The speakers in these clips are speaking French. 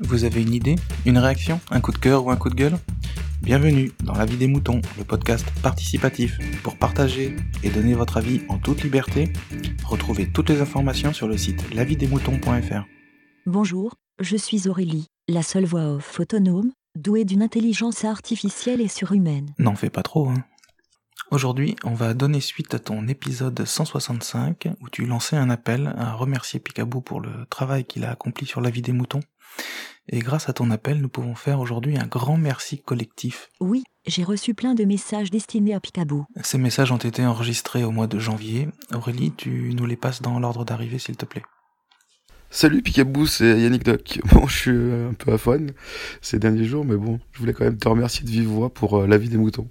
Vous avez une idée Une réaction Un coup de cœur ou un coup de gueule? Bienvenue dans La vie des moutons, le podcast participatif pour partager et donner votre avis en toute liberté. Retrouvez toutes les informations sur le site lavidesmoutons.fr. Bonjour, je suis Aurélie, la seule voix off autonome, douée d'une intelligence artificielle et surhumaine. N'en fais pas trop, hein. Aujourd'hui, on va donner suite à ton épisode 165 où tu lançais un appel à remercier Picaboo pour le travail qu'il a accompli sur la vie des moutons. Et grâce à ton appel, nous pouvons faire aujourd'hui un grand merci collectif. Oui, j'ai reçu plein de messages destinés à Picaboo. Ces messages ont été enregistrés au mois de janvier. Aurélie, tu nous les passes dans l'ordre d'arrivée, s'il te plaît. Salut Picaboo, c'est Yannick Doc. Bon, je suis euh, un peu à fun ces derniers jours, mais bon, je voulais quand même te remercier de vive voix pour euh, la vie des moutons.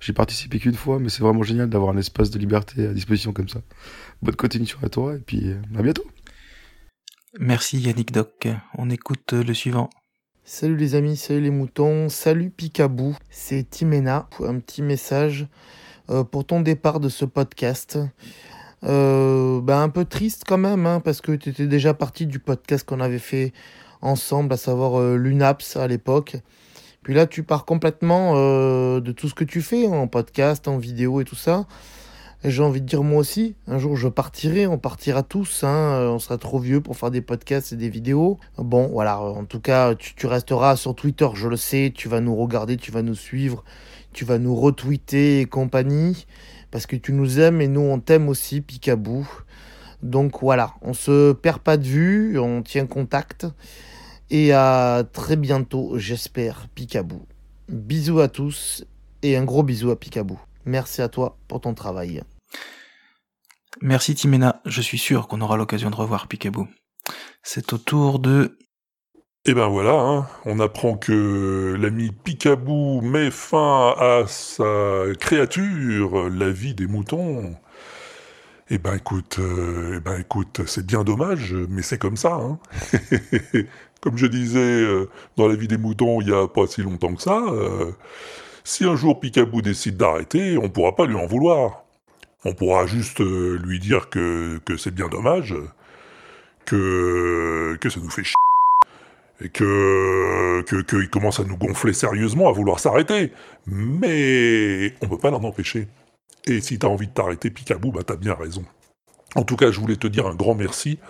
J'ai participé qu'une fois, mais c'est vraiment génial d'avoir un espace de liberté à disposition comme ça. Bonne continuation à toi, et puis euh, à bientôt. Merci Yannick Doc. On écoute le suivant. Salut les amis, salut les moutons, salut Picaboo, c'est Timena. Un petit message euh, pour ton départ de ce podcast. Euh, bah, un peu triste quand même, hein, parce que tu étais déjà parti du podcast qu'on avait fait ensemble, à savoir euh, l'UNAPS à l'époque. Puis là, tu pars complètement euh, de tout ce que tu fais en podcast, en vidéo et tout ça. J'ai envie de dire moi aussi, un jour je partirai, on partira tous, hein, euh, on sera trop vieux pour faire des podcasts et des vidéos. Bon, voilà, en tout cas, tu, resteras sur Twitter, je le sais, tu vas nous regarder, tu vas nous suivre, tu vas nous retweeter et compagnie, parce que tu nous aimes et nous on t'aime aussi, Picaboo. Donc voilà, on se perd pas de vue, on tient contact. Et à très bientôt, j'espère, Picaboo. Bisous à tous et un gros bisou à Picaboo. Merci à toi pour ton travail. Merci Timena, je suis sûr qu'on aura l'occasion de revoir Picaboo. C'est au tour de... Et ben voilà, hein, on apprend que l'ami Picaboo met fin à sa créature, la vie des moutons. Eh ben écoute, euh, eh ben écoute, c'est bien dommage, mais c'est comme ça. Hein. comme je disais euh, dans la vie des moutons il y a pas si longtemps que ça, euh, si un jour Picaboo décide d'arrêter, on pourra pas lui en vouloir. On pourra juste euh, lui dire que, c'est bien dommage, que, ça nous fait chier, et que, qu'il commence à nous gonfler sérieusement, à vouloir s'arrêter. Mais on peut pas l'en empêcher. Et si t'as envie de t'arrêter, Picaboo, bah t'as bien raison. En tout cas, je voulais te dire un grand merci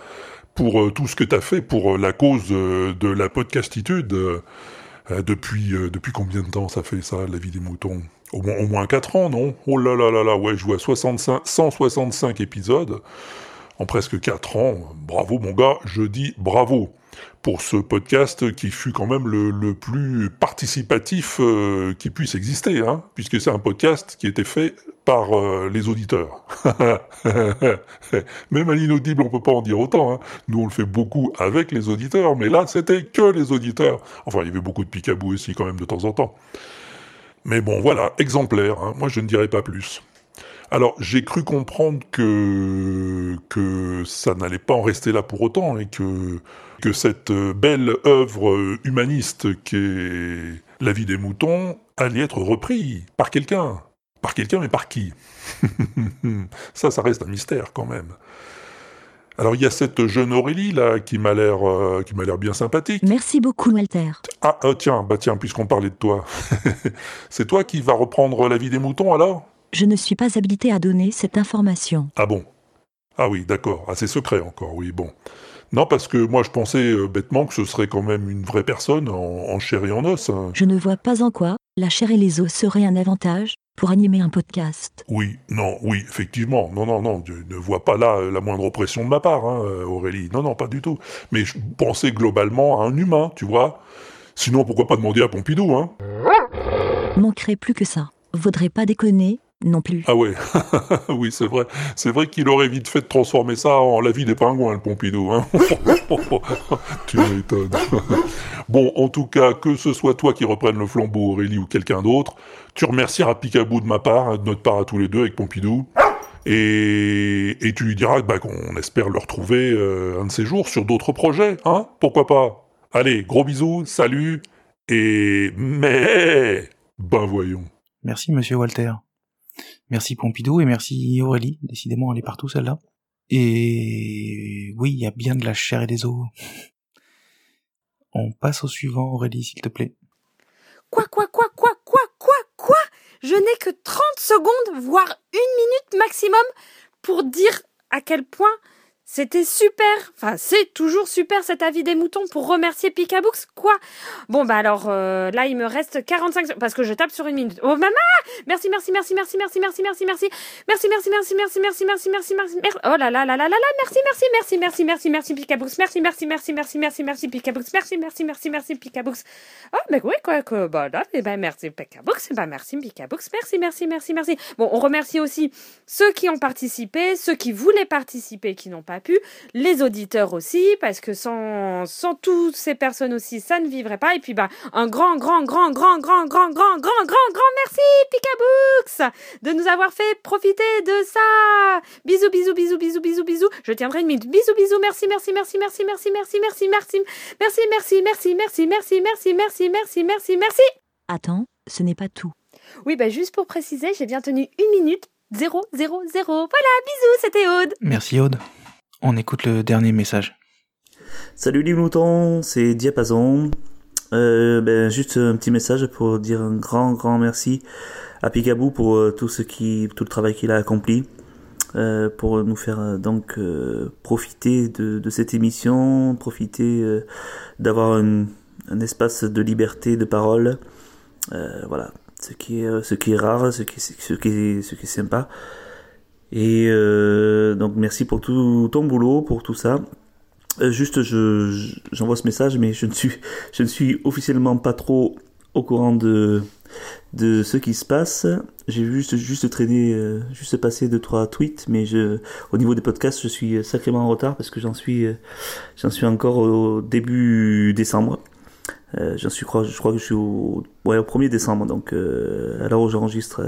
pour euh, tout ce que t'as fait pour euh, la cause de la podcastitude. depuis, depuis combien de temps ça fait ça, la vie des moutons? Au moins, au moins 4 ans, non? Oh là là là là, ouais, je vois 65, 165 épisodes en presque 4 ans. Bravo mon gars, je dis bravo pour ce podcast qui fut quand même le, plus participatif euh, qui puisse exister, hein, puisque c'est un podcast qui était fait par euh, les auditeurs. Même à l'inaudible, on peut pas en dire autant. Hein. Nous, on le fait beaucoup avec les auditeurs, mais là, c'était que les auditeurs. Enfin, il y avait beaucoup de picabou aussi quand même de temps en temps. Mais bon, voilà, exemplaire. hein. Moi, je ne dirais pas plus. Alors, j'ai cru comprendre que ça n'allait pas en rester là pour autant et que que cette euh, belle œuvre euh, humaniste qu'est La vie des moutons allait être reprise par quelqu'un. Par quelqu'un, mais par qui? Ça, ça reste un mystère quand même. Alors, il y a cette jeune Aurélie là qui m'a l'air euh, qui m'a l'air bien sympathique. Merci beaucoup, Walter. Ah, euh, tiens, bah tiens, puisqu'on parlait de toi, c'est toi qui vas reprendre la vie des moutons alors? Je ne suis pas habilité à donner cette information. Ah bon? Ah oui, d'accord. Ah, c'est secret encore, oui, bon. Non, parce que moi je pensais euh, bêtement que ce serait quand même une vraie personne en, en chair et en os. hein. Je ne vois pas en quoi la chair et les os seraient un avantage pour animer un podcast. Oui, non, oui, effectivement. Non, non, non, je ne vois pas là euh, la moindre oppression de ma part, hein, euh, Aurélie. Non, non, pas du tout. Mais je pensais globalement à un humain, tu vois. Sinon, pourquoi pas demander à Pompidou, hein Manquerait plus que ça. Vaudrait pas déconner non plus. Ah ouais, oui, c'est vrai. C'est vrai qu'il aurait vite fait de transformer ça en la vie des pingouins, le Pompidou. Hein tu m'étonnes. bon, en tout cas, que ce soit toi qui reprennes le flambeau, Aurélie, ou quelqu'un d'autre, tu remercieras Picaboo de ma part, hein, de notre part à tous les deux avec Pompidou. Et, et tu lui diras bah, qu'on espère le retrouver euh, un de ces jours sur d'autres projets, hein Pourquoi pas Allez, gros bisous, salut, et... Mais... Ben voyons. Merci Monsieur Walter. Merci Pompidou et merci Aurélie. Décidément, elle est partout celle-là. Et oui, il y a bien de la chair et des os. On passe au suivant, Aurélie, s'il te plaît. Quoi, quoi, quoi, quoi, quoi, quoi, quoi? Je n'ai que 30 secondes, voire une minute maximum pour dire à quel point c'était super, enfin c'est toujours super cet avis des moutons pour remercier Picabooks, quoi. Bon bah alors euh, là il me reste 45 parce que je tape sur une minute. Oh maman Merci, merci, merci, merci, merci, merci, merci, merci, merci, merci, merci, merci, merci, merci, merci, merci, merci. Oh là là là là là là, merci, merci, merci, merci, merci, merci Picabooks, merci, merci, merci, merci, merci, merci Picabooks, merci, merci, merci, merci Picabooks. Oh mais oui quoi que bah là eh ben merci Picabooks, bah merci Picabooks, merci, merci, merci, merci. Bon on remercie aussi ceux qui ont participé, ceux qui voulaient participer, qui n'ont pas pu, les auditeurs aussi, parce que sans, sans toutes ces personnes aussi, ça ne vivrait pas. Et puis, bah, un grand, grand, grand, grand, grand, grand, grand, grand, grand, grand merci, Picabooks, de nous avoir fait profiter de ça. Bisous, bisous, bisous, bisous, bisous, bisous. Je tiendrai une minute. Bisous, bisous, merci, merci, merci, merci, merci, merci, merci, merci, merci, merci, merci, merci, merci, merci, merci, merci, merci, merci. Attends, ce n'est pas tout. Oui, bah, juste pour préciser, j'ai bien tenu une minute. 0, 0, 0. Voilà, bisous, c'était Aude. Merci, Aude. On écoute le dernier message. Salut les moutons, c'est Diapason. Euh, ben, juste un petit message pour dire un grand grand merci à Picaboo pour euh, tout ce qui tout le travail qu'il a accompli euh, pour nous faire donc profiter de, cette émission profiter d'avoir un, espace de liberté de parole voilà ce qui est rare ce qui est sympa et euh, donc merci pour tout ton boulot, pour tout ça. Euh, juste, je j'envoie ce message, mais je ne suis je ne suis officiellement pas trop au courant de de ce qui se passe. J'ai juste juste traîné, euh, juste passé deux trois tweets, mais je au niveau des podcasts, je suis sacrément en retard parce que j'en suis j'en suis encore au début décembre. J'en suis je crois que je suis au ouais au 1er décembre donc à l'heure où j'enregistre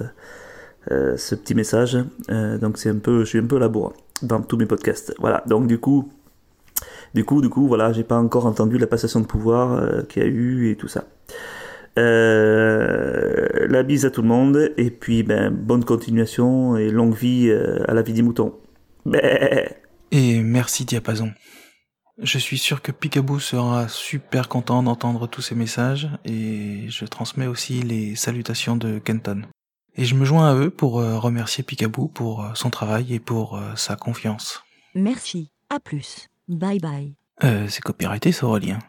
ce petit message. Euh, donc c'est un peu, je suis un peu laboureux dans tous mes podcasts. Voilà. Donc du coup, du coup, du coup, voilà, j'ai pas encore entendu la passation de pouvoir euh, qu'il y a eu et tout ça. Euh, la bise à tout le monde et puis ben bonne continuation et longue vie euh, à la vie des moutons. Et merci Diapason. Je suis sûr que Picaboo sera super content d'entendre tous ces messages et je transmets aussi les salutations de Kenton. Et je me joins à eux pour euh, remercier Picaboo pour euh, son travail et pour euh, sa confiance. Merci. À plus. Bye bye. Euh, c'est copyrighté ça, Aurélien.